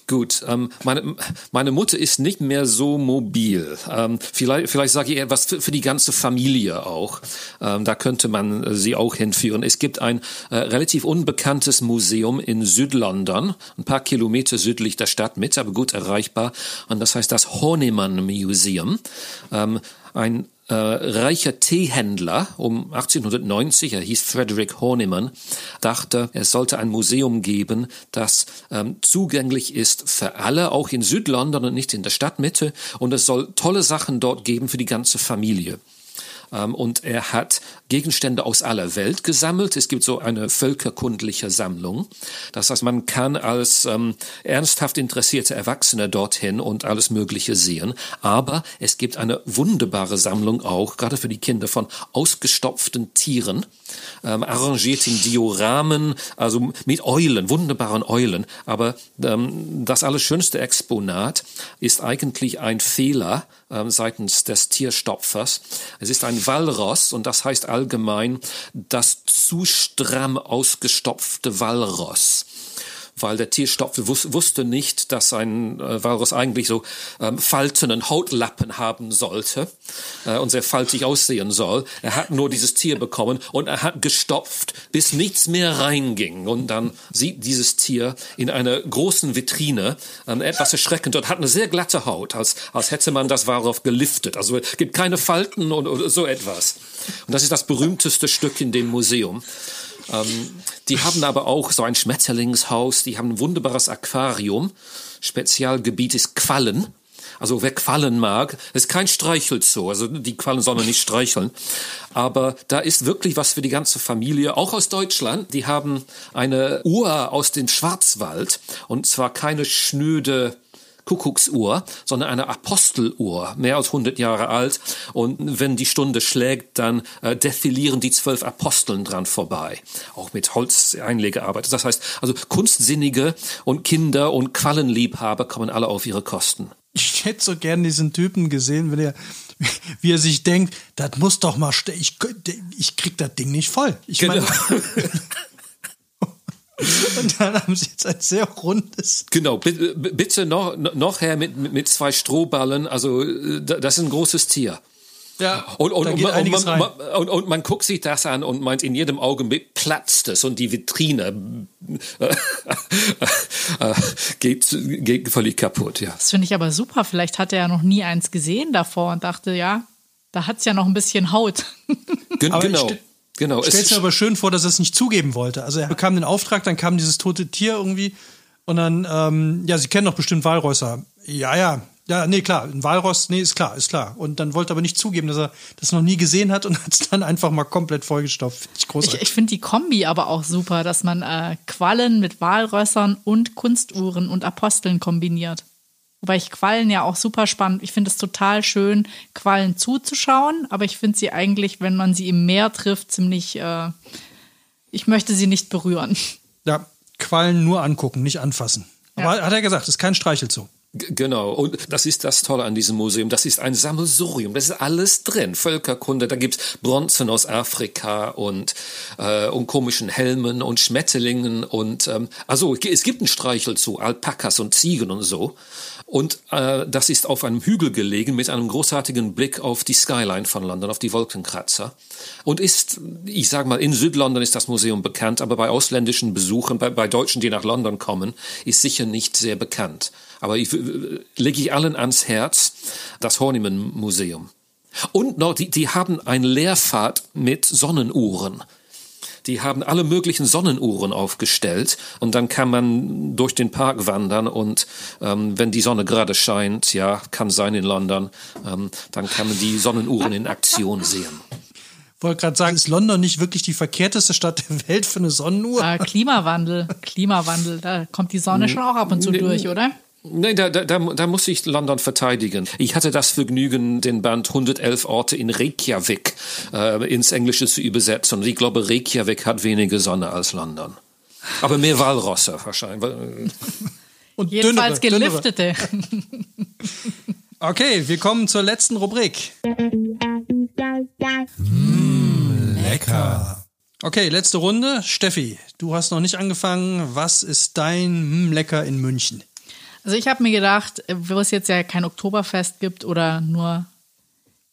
Gut, ähm, meine, meine Mutter ist nicht mehr so mobil. Ähm, vielleicht vielleicht sage ich etwas für, für die ganze Familie auch. Ähm, da könnte man äh, sie auch hinführen. Es gibt ein äh, relativ unbekanntes Museum in Südlondon, ein paar Kilometer südlich der Stadt mit, aber gut erreichbar. Und das heißt das Horniman Museum. Ähm, ein äh, reicher Teehändler um 1890, er hieß Frederick Horniman, dachte, es sollte ein Museum geben, das ähm, zugänglich ist für alle, auch in Südlondon und nicht in der Stadtmitte. Und es soll tolle Sachen dort geben für die ganze Familie. Ähm, und er hat Gegenstände aus aller Welt gesammelt. Es gibt so eine völkerkundliche Sammlung. Das heißt, man kann als ähm, ernsthaft interessierte Erwachsene dorthin und alles Mögliche sehen. Aber es gibt eine wunderbare Sammlung auch, gerade für die Kinder, von ausgestopften Tieren, ähm, arrangiert in Dioramen, also mit Eulen, wunderbaren Eulen. Aber ähm, das allerschönste Exponat ist eigentlich ein Fehler seitens des Tierstopfers. Es ist ein Walross und das heißt allgemein das zu stramm ausgestopfte Walross weil der Tierstopfer wus wusste nicht, dass ein äh, Walross eigentlich so ähm, faltenden Hautlappen haben sollte äh, und sehr faltig aussehen soll. Er hat nur dieses Tier bekommen und er hat gestopft, bis nichts mehr reinging. Und dann sieht dieses Tier in einer großen Vitrine ähm, etwas erschreckend und hat eine sehr glatte Haut, als, als hätte man das Walross geliftet. Also es gibt keine Falten und, oder so etwas. Und das ist das berühmteste Stück in dem Museum. Ähm, die haben aber auch so ein Schmetterlingshaus, die haben ein wunderbares Aquarium. Spezialgebiet ist Quallen. Also wer Quallen mag, ist kein Streichelzoo, also die Quallen sollen nicht streicheln. Aber da ist wirklich was für die ganze Familie, auch aus Deutschland. Die haben eine Uhr aus dem Schwarzwald und zwar keine schnöde Kuckucksuhr, sondern eine Aposteluhr, mehr als 100 Jahre alt. Und wenn die Stunde schlägt, dann äh, defilieren die zwölf Aposteln dran vorbei. Auch mit Holzeinlegearbeit. Das heißt, also Kunstsinnige und Kinder und Quallenliebhaber kommen alle auf ihre Kosten. Ich hätte so gern diesen Typen gesehen, wenn er, wie er sich denkt, das muss doch mal, ich, ich krieg das Ding nicht voll. Ich genau. meine, Und dann haben sie jetzt ein sehr rundes. Genau, bitte noch, noch her mit, mit zwei Strohballen. Also, das ist ein großes Tier. Ja, und, und, und, man, man, und, und, man guckt sich das an und meint, in jedem Augenblick platzt es und die Vitrine äh, geht, geht völlig kaputt. Ja. Das finde ich aber super. Vielleicht hat er ja noch nie eins gesehen davor und dachte, ja, da hat es ja noch ein bisschen Haut. genau. Genau. Stellt mir aber schön vor, dass er es nicht zugeben wollte. Also er bekam den Auftrag, dann kam dieses tote Tier irgendwie und dann, ähm, ja, Sie kennen doch bestimmt Walräuser. Ja, ja, ja, nee, klar, ein Walross, nee, ist klar, ist klar. Und dann wollte er aber nicht zugeben, dass er das noch nie gesehen hat und hat es dann einfach mal komplett vollgestopft. Finde ich großartig. Ich, ich finde die Kombi aber auch super, dass man äh, Quallen mit Walrössern und Kunstuhren und Aposteln kombiniert. Wobei ich Quallen ja auch super spannend. Ich finde es total schön, Quallen zuzuschauen, aber ich finde sie eigentlich, wenn man sie im Meer trifft, ziemlich. Äh, ich möchte sie nicht berühren. Ja, Quallen nur angucken, nicht anfassen. Aber ja. hat er gesagt, ist kein Streichelzoo. Genau, und das ist das Tolle an diesem Museum. Das ist ein Sammelsurium, das ist alles drin. Völkerkunde, da gibt's Bronzen aus Afrika und, äh, und komischen Helmen und Schmetterlingen und ähm, also es gibt einen Streichel zu Alpakas und Ziegen und so. Und äh, das ist auf einem Hügel gelegen mit einem großartigen Blick auf die Skyline von London, auf die Wolkenkratzer. Und ist, ich sag mal, in Südlondon ist das Museum bekannt, aber bei ausländischen Besuchern, bei, bei Deutschen, die nach London kommen, ist sicher nicht sehr bekannt. Aber ich lege ich allen ans Herz, das Horniman Museum. Und noch, die, die haben eine Lehrfahrt mit Sonnenuhren. Die haben alle möglichen Sonnenuhren aufgestellt und dann kann man durch den Park wandern und ähm, wenn die Sonne gerade scheint, ja, kann sein in London, ähm, dann kann man die Sonnenuhren in Aktion sehen. Ich wollte gerade sagen, ist London nicht wirklich die verkehrteste Stadt der Welt für eine Sonnenuhr? Äh, Klimawandel, Klimawandel, da kommt die Sonne schon auch ab und zu durch, oder? Nein, da, da, da muss ich London verteidigen. Ich hatte das Vergnügen, den Band 111 Orte in Reykjavik äh, ins Englische zu übersetzen. Und ich glaube, Reykjavik hat weniger Sonne als London. Aber mehr Walrosse wahrscheinlich. Und Jedenfalls dünnere, geliftete. Dünnere. Okay, wir kommen zur letzten Rubrik. Mmh, lecker. Okay, letzte Runde. Steffi, du hast noch nicht angefangen. Was ist dein mm, Lecker in München? Also ich habe mir gedacht, wo es jetzt ja kein Oktoberfest gibt oder nur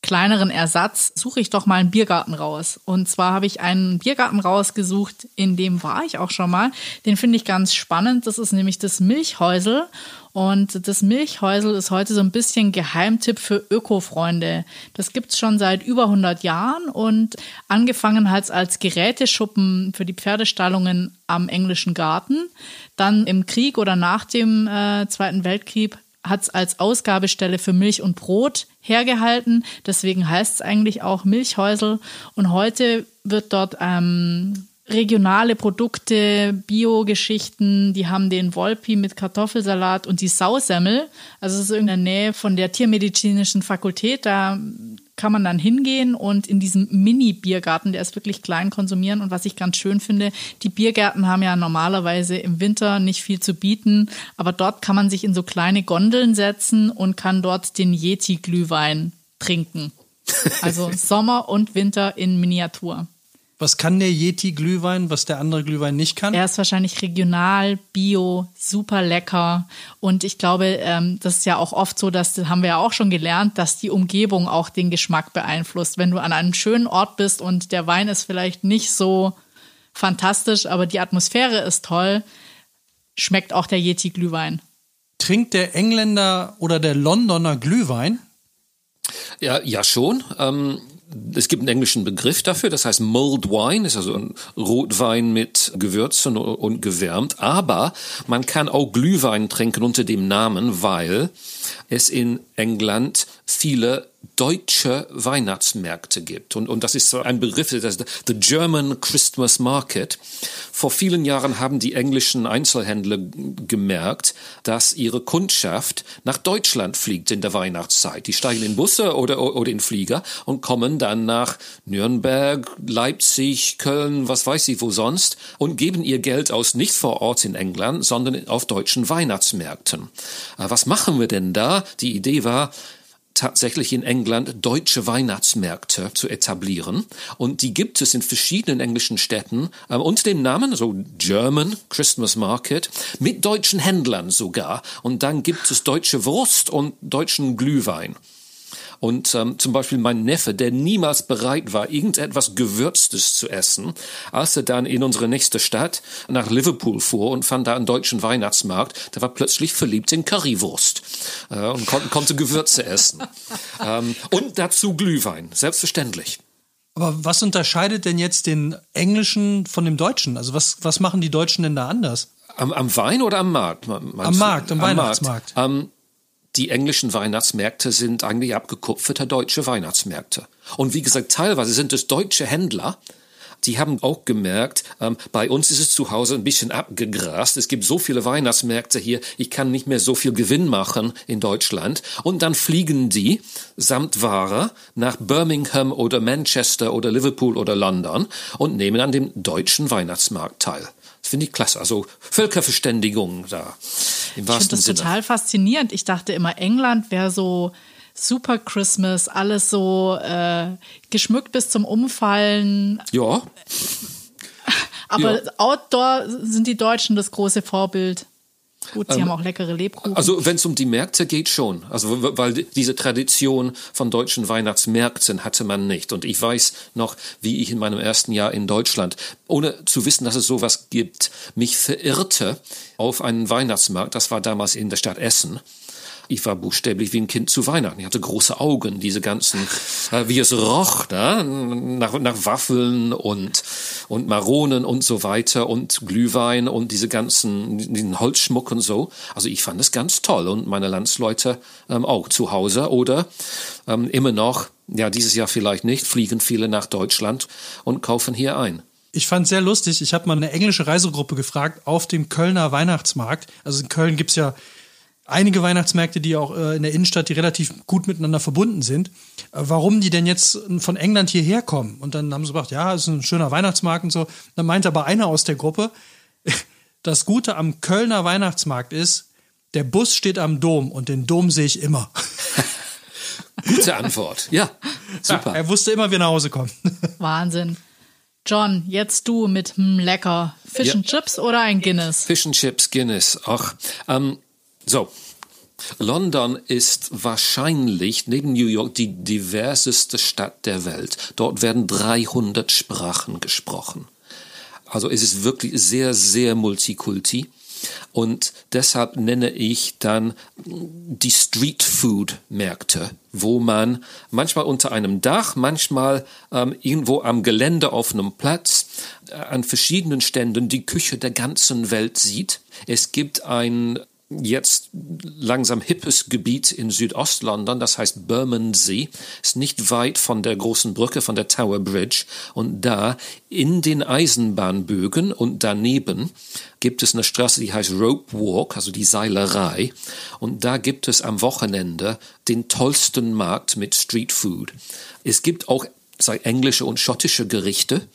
kleineren Ersatz, suche ich doch mal einen Biergarten raus. Und zwar habe ich einen Biergarten rausgesucht, in dem war ich auch schon mal. Den finde ich ganz spannend. Das ist nämlich das Milchhäusel. Und das Milchhäusel ist heute so ein bisschen Geheimtipp für Öko-Freunde. Das gibt's schon seit über 100 Jahren und angefangen hat es als Geräteschuppen für die Pferdestallungen am englischen Garten. Dann im Krieg oder nach dem äh, Zweiten Weltkrieg hat es als Ausgabestelle für Milch und Brot hergehalten. Deswegen heißt es eigentlich auch Milchhäusel. Und heute wird dort ähm, regionale Produkte, Bio-Geschichten, die haben den Wolpi mit Kartoffelsalat und die Sausemmel. Also es ist in der Nähe von der Tiermedizinischen Fakultät. Da kann man dann hingehen und in diesem Mini-Biergarten, der ist wirklich klein, konsumieren. Und was ich ganz schön finde, die Biergärten haben ja normalerweise im Winter nicht viel zu bieten, aber dort kann man sich in so kleine Gondeln setzen und kann dort den Yeti-Glühwein trinken. Also Sommer und Winter in Miniatur. Was kann der Yeti-Glühwein, was der andere Glühwein nicht kann? Er ist wahrscheinlich regional, bio, super lecker. Und ich glaube, ähm, das ist ja auch oft so, dass, das haben wir ja auch schon gelernt, dass die Umgebung auch den Geschmack beeinflusst. Wenn du an einem schönen Ort bist und der Wein ist vielleicht nicht so fantastisch, aber die Atmosphäre ist toll, schmeckt auch der Yeti-Glühwein. Trinkt der Engländer oder der Londoner Glühwein? Ja, ja schon. Ähm, es gibt einen englischen Begriff dafür, das heißt Mulled Wine, ist also ein Rotwein mit Gewürzen und gewärmt, aber man kann auch Glühwein trinken unter dem Namen, weil es in England viele deutsche Weihnachtsmärkte gibt. Und, und das ist so ein Begriff, das ist the German Christmas Market. Vor vielen Jahren haben die englischen Einzelhändler gemerkt, dass ihre Kundschaft nach Deutschland fliegt in der Weihnachtszeit. Die steigen in Busse oder, oder in Flieger und kommen dann nach Nürnberg, Leipzig, Köln, was weiß ich wo sonst und geben ihr Geld aus nicht vor Ort in England, sondern auf deutschen Weihnachtsmärkten. Äh, was machen wir denn da? Die Idee war, tatsächlich in England deutsche Weihnachtsmärkte zu etablieren. Und die gibt es in verschiedenen englischen Städten äh, unter dem Namen, so German Christmas Market, mit deutschen Händlern sogar. Und dann gibt es deutsche Wurst und deutschen Glühwein. Und ähm, zum Beispiel mein Neffe, der niemals bereit war, irgendetwas Gewürztes zu essen, als er dann in unsere nächste Stadt nach Liverpool fuhr und fand da einen deutschen Weihnachtsmarkt, der war plötzlich verliebt in Currywurst äh, und kon konnte Gewürze essen. ähm, und dazu Glühwein, selbstverständlich. Aber was unterscheidet denn jetzt den Englischen von dem Deutschen? Also was, was machen die Deutschen denn da anders? Am, am Wein oder am Markt? Am Markt, am, am Weihnachtsmarkt. Markt. Ähm, die englischen Weihnachtsmärkte sind eigentlich abgekupferte deutsche Weihnachtsmärkte. Und wie gesagt, teilweise sind es deutsche Händler, die haben auch gemerkt, ähm, bei uns ist es zu Hause ein bisschen abgegrast. Es gibt so viele Weihnachtsmärkte hier, ich kann nicht mehr so viel Gewinn machen in Deutschland. Und dann fliegen die samt Ware nach Birmingham oder Manchester oder Liverpool oder London und nehmen an dem deutschen Weihnachtsmarkt teil. Finde ich klasse. Also Völkerverständigung da. Im ich finde das Sinne. total faszinierend. Ich dachte immer, England wäre so super Christmas, alles so äh, geschmückt bis zum Umfallen. Ja. Aber ja. Outdoor sind die Deutschen das große Vorbild. Gut, sie ähm, haben auch leckere Lebkuchen. Also wenn es um die Märkte geht schon. Also weil diese Tradition von deutschen Weihnachtsmärkten hatte man nicht. Und ich weiß noch, wie ich in meinem ersten Jahr in Deutschland, ohne zu wissen, dass es sowas gibt, mich verirrte auf einen Weihnachtsmarkt. Das war damals in der Stadt Essen. Ich war buchstäblich wie ein Kind zu Weihnachten. Ich hatte große Augen, diese ganzen, äh, wie es roch, ne? nach, nach Waffeln und, und Maronen und so weiter und Glühwein und diese ganzen, diesen Holzschmuck und so. Also ich fand es ganz toll und meine Landsleute ähm, auch zu Hause oder ähm, immer noch, ja, dieses Jahr vielleicht nicht, fliegen viele nach Deutschland und kaufen hier ein. Ich fand sehr lustig. Ich habe mal eine englische Reisegruppe gefragt auf dem Kölner Weihnachtsmarkt. Also in Köln gibt's ja einige Weihnachtsmärkte, die auch äh, in der Innenstadt, die relativ gut miteinander verbunden sind, äh, warum die denn jetzt von England hierher kommen. Und dann haben sie gesagt, ja, es ist ein schöner Weihnachtsmarkt und so. Dann meinte aber einer aus der Gruppe, das Gute am Kölner Weihnachtsmarkt ist, der Bus steht am Dom und den Dom sehe ich immer. Gute Antwort. Ja, super. Ja, er wusste immer, wie er nach Hause kommt. Wahnsinn. John, jetzt du mit hm, lecker Fish ja. and Chips oder ein Guinness? Fish and Chips, Guinness. Ach, ähm, so. London ist wahrscheinlich neben New York die diverseste Stadt der Welt. Dort werden 300 Sprachen gesprochen. Also es ist wirklich sehr, sehr multikulti. Und deshalb nenne ich dann die Street Food Märkte, wo man manchmal unter einem Dach, manchmal ähm, irgendwo am Gelände auf einem Platz äh, an verschiedenen Ständen die Küche der ganzen Welt sieht. Es gibt ein jetzt langsam hippes Gebiet in Südostlondon, das heißt Bermondsey, ist nicht weit von der großen Brücke, von der Tower Bridge. Und da in den Eisenbahnbögen und daneben gibt es eine Straße, die heißt Rope Walk, also die Seilerei. Und da gibt es am Wochenende den tollsten Markt mit Street Food. Es gibt auch sei englische und schottische Gerichte,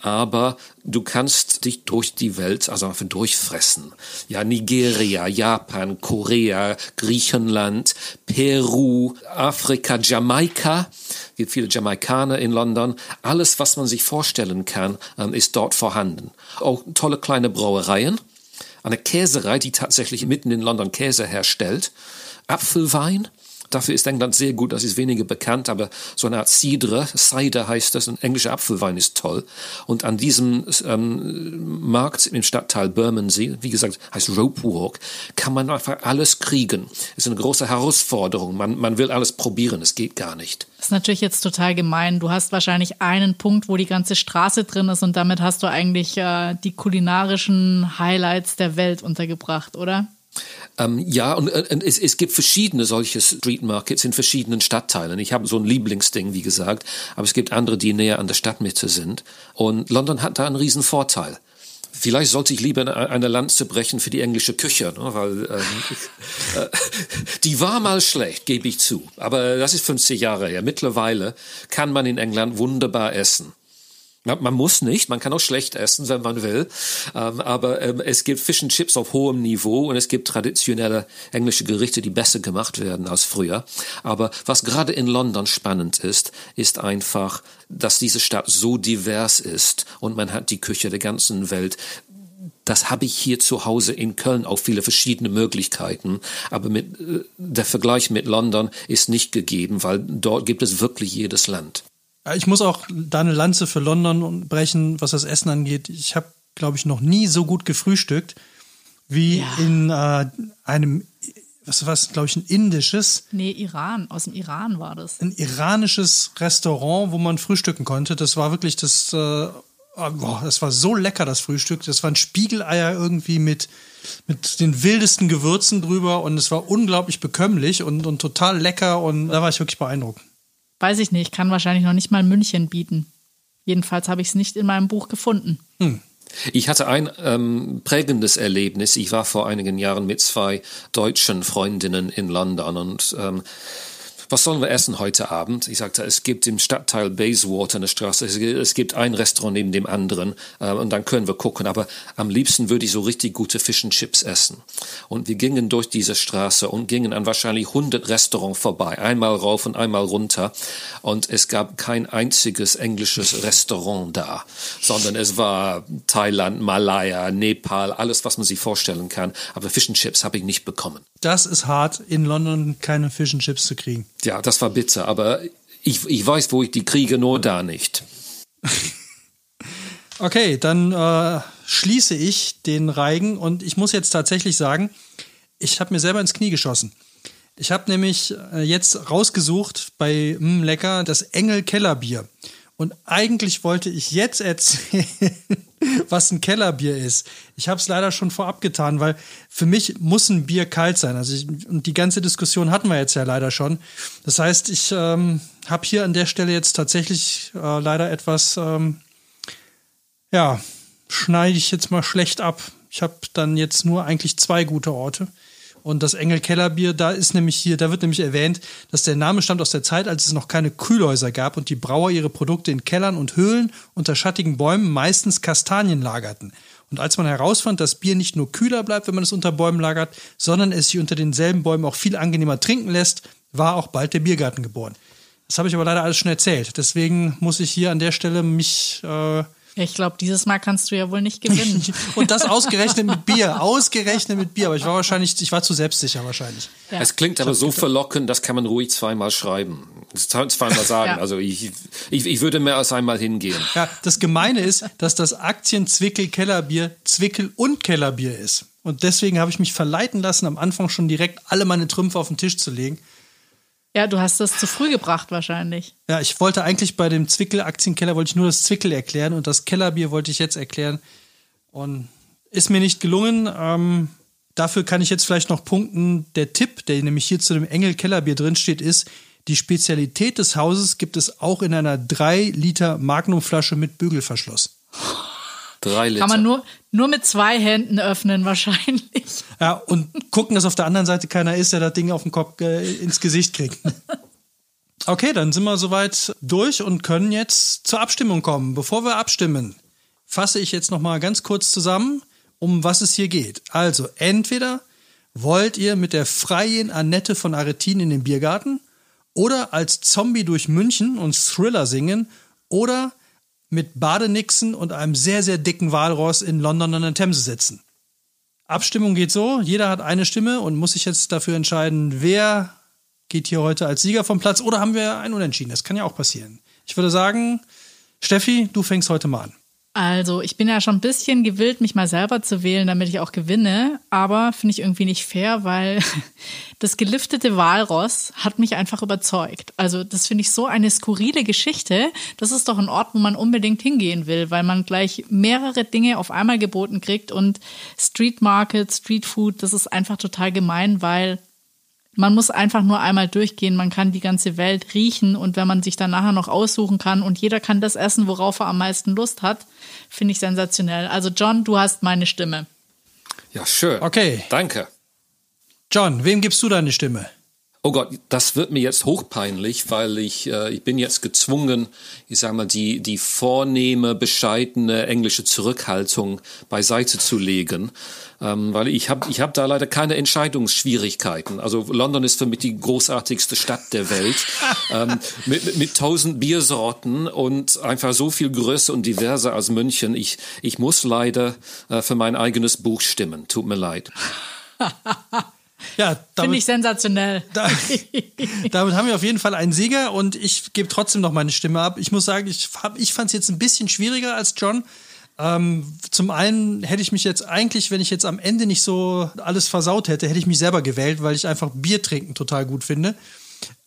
aber du kannst dich durch die Welt also einfach durchfressen. Ja, Nigeria, Japan, Korea, Griechenland, Peru, Afrika, Jamaika, es gibt viele Jamaikaner in London. Alles, was man sich vorstellen kann, ähm, ist dort vorhanden. Auch tolle kleine Brauereien, eine Käserei, die tatsächlich mitten in London Käse herstellt, Apfelwein, Dafür ist England sehr gut, das ist weniger bekannt, aber so eine Art Cidre, Cider heißt das, ein englischer Apfelwein ist toll. Und an diesem ähm, Markt im Stadtteil Bermondsey, wie gesagt, heißt Rope Walk, kann man einfach alles kriegen. Ist eine große Herausforderung. Man, man will alles probieren, es geht gar nicht. Das ist natürlich jetzt total gemein. Du hast wahrscheinlich einen Punkt, wo die ganze Straße drin ist und damit hast du eigentlich äh, die kulinarischen Highlights der Welt untergebracht, oder? Ähm, ja, und, äh, und es, es, gibt verschiedene solche Street Markets in verschiedenen Stadtteilen. Ich habe so ein Lieblingsding, wie gesagt, aber es gibt andere, die näher an der Stadtmitte sind. Und London hat da einen riesen Vorteil. Vielleicht sollte ich lieber eine Lanze brechen für die englische Küche, ne? weil ähm, äh, die war mal schlecht, gebe ich zu. Aber das ist 50 Jahre her. Mittlerweile kann man in England wunderbar essen. Man muss nicht, man kann auch schlecht essen, wenn man will, ähm, aber ähm, es gibt Fish and Chips auf hohem Niveau und es gibt traditionelle englische Gerichte, die besser gemacht werden als früher. Aber was gerade in London spannend ist, ist einfach, dass diese Stadt so divers ist und man hat die Küche der ganzen Welt das habe ich hier zu Hause in Köln auch viele verschiedene Möglichkeiten. Aber mit, äh, der Vergleich mit London ist nicht gegeben, weil dort gibt es wirklich jedes Land. Ich muss auch da eine Lanze für London brechen, was das Essen angeht. Ich habe, glaube ich, noch nie so gut gefrühstückt wie ja. in äh, einem das war, glaube ich, ein indisches, Nee, Iran. Aus dem Iran war das. ein iranisches Restaurant, wo man frühstücken konnte. Das war wirklich das, äh, boah, das war so lecker, das Frühstück. Das waren Spiegeleier irgendwie mit, mit den wildesten Gewürzen drüber und es war unglaublich bekömmlich und, und total lecker und da war ich wirklich beeindruckt. Weiß ich nicht. Kann wahrscheinlich noch nicht mal München bieten. Jedenfalls habe ich es nicht in meinem Buch gefunden. Ich hatte ein ähm, prägendes Erlebnis. Ich war vor einigen Jahren mit zwei deutschen Freundinnen in London und ähm, was sollen wir essen heute Abend? Ich sagte, es gibt im Stadtteil Bayswater eine Straße, es gibt- ein Restaurant neben dem anderen äh, und dann können wir gucken. Aber am liebsten würde ich so richtig gute Fish and Chips essen. Und wir gingen durch diese Straße und gingen an wahrscheinlich 100 Restaurants vorbei, einmal rauf und einmal runter. Und es gab kein einziges englisches Restaurant da, sondern es war Thailand, Malaya, Nepal, alles, was man sich vorstellen kann. Aber Fish and Chips habe ich nicht bekommen. Das ist hart, in London keine Fish and Chips zu kriegen. Ja, das war bitter, aber ich, ich weiß, wo ich die kriege, nur da nicht. Okay, dann äh, schließe ich den Reigen und ich muss jetzt tatsächlich sagen, ich habe mir selber ins Knie geschossen. Ich habe nämlich äh, jetzt rausgesucht bei mm, Lecker das Engel Kellerbier. Und eigentlich wollte ich jetzt erzählen, was ein Kellerbier ist. Ich habe es leider schon vorab getan, weil für mich muss ein Bier kalt sein. Also ich, und die ganze Diskussion hatten wir jetzt ja leider schon. Das heißt, ich ähm, habe hier an der Stelle jetzt tatsächlich äh, leider etwas ähm, ja, schneide ich jetzt mal schlecht ab. Ich habe dann jetzt nur eigentlich zwei gute Orte. Und das Engel Kellerbier, da ist nämlich hier, da wird nämlich erwähnt, dass der Name stammt aus der Zeit, als es noch keine Kühlhäuser gab und die Brauer ihre Produkte in Kellern und Höhlen unter schattigen Bäumen, meistens Kastanien lagerten. Und als man herausfand, dass Bier nicht nur kühler bleibt, wenn man es unter Bäumen lagert, sondern es sich unter denselben Bäumen auch viel angenehmer trinken lässt, war auch bald der Biergarten geboren. Das habe ich aber leider alles schon erzählt. Deswegen muss ich hier an der Stelle mich äh, Ich glaube, dieses Mal kannst du ja wohl nicht gewinnen. und das ausgerechnet mit Bier. Ausgerechnet mit Bier. Aber ich war wahrscheinlich, ich war zu selbstsicher wahrscheinlich. Ja. Es klingt aber so verlockend, das kann man ruhig zweimal schreiben. Zweimal sagen. Ja. Also ich, ich, ich würde mehr als einmal hingehen. Ja, das Gemeine ist, dass das Aktien-Zwickel-Kellerbier Zwickel- und Kellerbier ist. Und deswegen habe ich mich verleiten lassen, am Anfang schon direkt alle meine Trümpfe auf den Tisch zu legen. Ja, du hast das zu früh gebracht wahrscheinlich. Ja, ich wollte eigentlich bei dem Zwickel-Aktienkeller wollte ich nur das Zwickel erklären und das Kellerbier wollte ich jetzt erklären. Und ist mir nicht gelungen. Ähm, dafür kann ich jetzt vielleicht noch punkten. Der Tipp, der nämlich hier zu dem Engel Kellerbier drinsteht, ist, die Spezialität des Hauses gibt es auch in einer 3 Liter Magnumflasche mit Bügelverschluss. Drei Liter. Kann man nur, nur mit zwei Händen öffnen wahrscheinlich. Ja, und gucken, dass auf der anderen Seite keiner ist, der das Ding auf den Kopf äh, ins Gesicht kriegt. Okay, dann sind wir soweit durch und können jetzt zur Abstimmung kommen. Bevor wir abstimmen, fasse ich jetzt noch mal ganz kurz zusammen, um was es hier geht. Also, entweder wollt ihr mit der freien Annette von Aretin in den Biergarten oder als Zombie durch München und Thriller singen oder mit Badenixen und einem sehr, sehr dicken Walross in London an der Themse sitzen. Abstimmung geht so, jeder hat eine Stimme und muss sich jetzt dafür entscheiden, wer geht hier heute als Sieger vom Platz oder haben wir ein Unentschieden. Das kann ja auch passieren. Ich würde sagen, Steffi, du fängst heute mal an. Also, ich bin ja schon ein bisschen gewillt, mich mal selber zu wählen, damit ich auch gewinne. Aber finde ich irgendwie nicht fair, weil das geliftete Walross hat mich einfach überzeugt. Also, das finde ich so eine skurrile Geschichte. Das ist doch ein Ort, wo man unbedingt hingehen will, weil man gleich mehrere Dinge auf einmal geboten kriegt und Street Market, Street Food, das ist einfach total gemein, weil man muss einfach nur einmal durchgehen, man kann die ganze Welt riechen und wenn man sich dann nachher noch aussuchen kann und jeder kann das essen, worauf er am meisten Lust hat, finde ich sensationell. Also John, du hast meine Stimme. Ja, schön. Okay. Danke. John, wem gibst du deine Stimme? Oh Gott, das wird mir jetzt hochpeinlich, weil ich, äh, ich bin jetzt gezwungen, ich sag mal, die, die vornehme, bescheidene englische Zurückhaltung beiseite zu legen, ähm, weil ich habe ich hab da leider keine Entscheidungsschwierigkeiten. Also London ist für mich die großartigste Stadt der Welt, ähm, mit, mit, mit tausend Biersorten und einfach so viel größer und diverser als München. Ich, ich muss leider äh, für mein eigenes Buch stimmen. Tut mir leid. Ja, Finde ich sensationell. da, damit haben wir auf jeden Fall einen Sieger und ich gebe trotzdem noch meine Stimme ab. Ich muss sagen, ich, hab- ich fand es jetzt ein bisschen schwieriger als John. Ähm, zum einen hätte ich mich jetzt eigentlich, wenn ich jetzt am Ende nicht so alles versaut hätte, hätte ich mich selber gewählt, weil ich einfach Bier trinken total gut finde.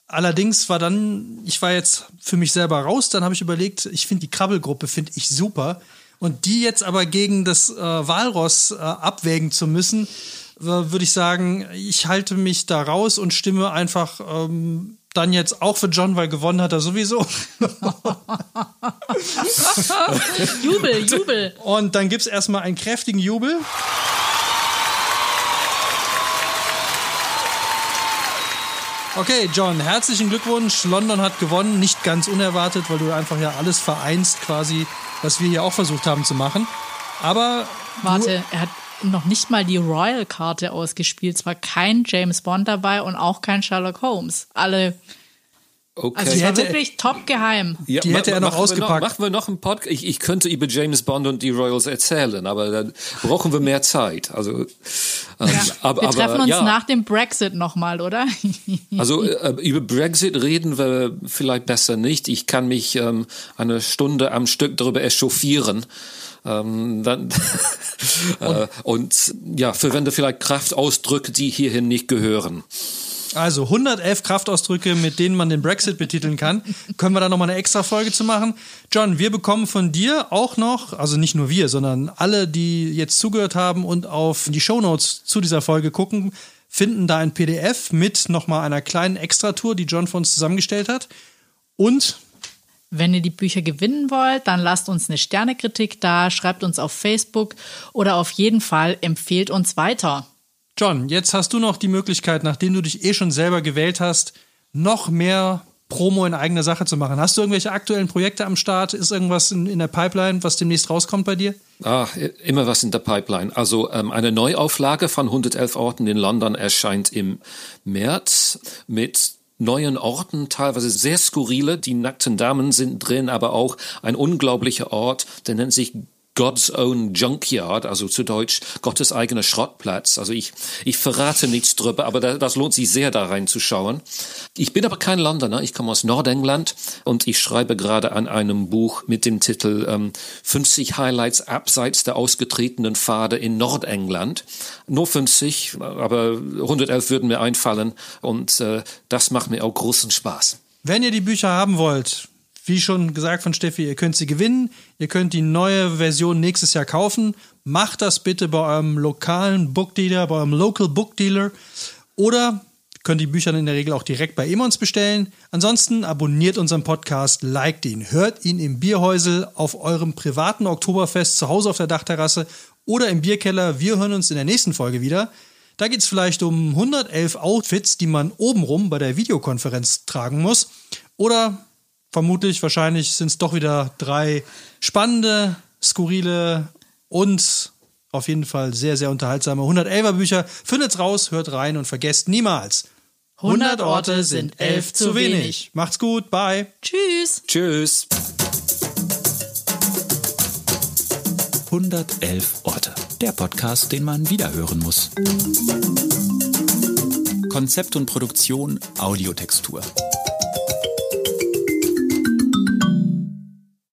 Allerdings war dann, ich war jetzt für mich selber raus, dann habe ich überlegt, ich finde die Krabbelgruppe finde ich super. Und die jetzt aber gegen das äh, Walross äh, abwägen zu müssen, würde ich sagen, ich halte mich da raus und stimme einfach ähm, dann jetzt auch für John, weil gewonnen hat er sowieso. Jubel, Jubel. Und dann gibt es erstmal einen kräftigen Jubel. Okay, John, herzlichen Glückwunsch. London hat gewonnen, nicht ganz unerwartet, weil du einfach ja alles vereinst, quasi, was wir hier auch versucht haben zu machen. Aber. Warte, er hat noch nicht mal die Royal-Karte ausgespielt. Es war kein James Bond dabei und auch kein Sherlock Holmes. Alle. Okay. Also es war wirklich top geheim. Die hätte er noch ausgepackt. Noch, machen wir noch einen Podcast? Ich, ich könnte über James Bond und die Royals erzählen, aber dann brauchen wir mehr Zeit. Also, ähm, Ja. aber, wir treffen aber, uns ja. nach dem Brexit nochmal, oder? Also äh, über Brexit reden wir vielleicht besser nicht. Ich kann mich ähm, eine Stunde am Stück darüber echauffieren. Ähm, dann, äh, und ja, verwende vielleicht Kraftausdrücke, die hierhin nicht gehören. Also 111 Kraftausdrücke, mit denen man den Brexit betiteln kann. Können wir da nochmal eine extra Folge zu machen? John, wir bekommen von dir auch noch, also nicht nur wir, sondern alle, die jetzt zugehört haben und auf die Shownotes zu dieser Folge gucken, finden da ein PDF mit nochmal einer kleinen Extratour, die John für uns zusammengestellt hat. Und Wenn ihr die Bücher gewinnen wollt, dann lasst uns eine Sternekritik da, schreibt uns auf Facebook oder auf jeden Fall empfehlt uns weiter. John, jetzt hast du noch die Möglichkeit, nachdem du dich eh schon selber gewählt hast, noch mehr Promo in eigener Sache zu machen. Hast du irgendwelche aktuellen Projekte am Start? Ist irgendwas in, in der Pipeline, was demnächst rauskommt bei dir? Ah, immer was in der Pipeline. Also ähm, eine Neuauflage von 111 Orten in London erscheint im März mit neuen Orten, teilweise sehr skurrile. Die nackten Damen sind drin, aber auch ein unglaublicher Ort, der nennt sich God's Own Junkyard, also zu Deutsch Gottes eigener Schrottplatz. Also ich, ich verrate nichts drüber, aber da, das lohnt sich sehr, da reinzuschauen. Ich bin aber kein Londoner, ich komme aus Nordengland und ich schreibe gerade an einem Buch mit dem Titel ähm, 50 Highlights abseits der ausgetretenen Pfade in Nordengland. Nur 50, aber 111 würden mir einfallen und äh, das macht mir auch großen Spaß. Wenn ihr die Bücher haben wollt, wie schon gesagt von Steffi, ihr könnt sie gewinnen, ihr könnt die neue Version nächstes Jahr kaufen. Macht das bitte bei eurem lokalen Bookdealer, bei eurem Local Bookdealer oder könnt die Bücher in der Regel auch direkt bei Emons bestellen. Ansonsten abonniert unseren Podcast, liked ihn, hört ihn im Bierhäusel auf eurem privaten Oktoberfest zu Hause auf der Dachterrasse oder im Bierkeller. Wir hören uns in der nächsten Folge wieder. Da geht es vielleicht um 111 Outfits, die man obenrum bei der Videokonferenz tragen muss. Oder vermutlich, wahrscheinlich sind es doch wieder drei spannende, skurrile und auf jeden Fall sehr, sehr unterhaltsame 111er Bücher. Findet's raus, hört rein und vergesst niemals. 100 Orte sind elf zu wenig. Macht's gut, bye. Tschüss. Tschüss. 111 Orte. Der Podcast, den man wiederhören muss. Konzept und Produktion Audiotextur.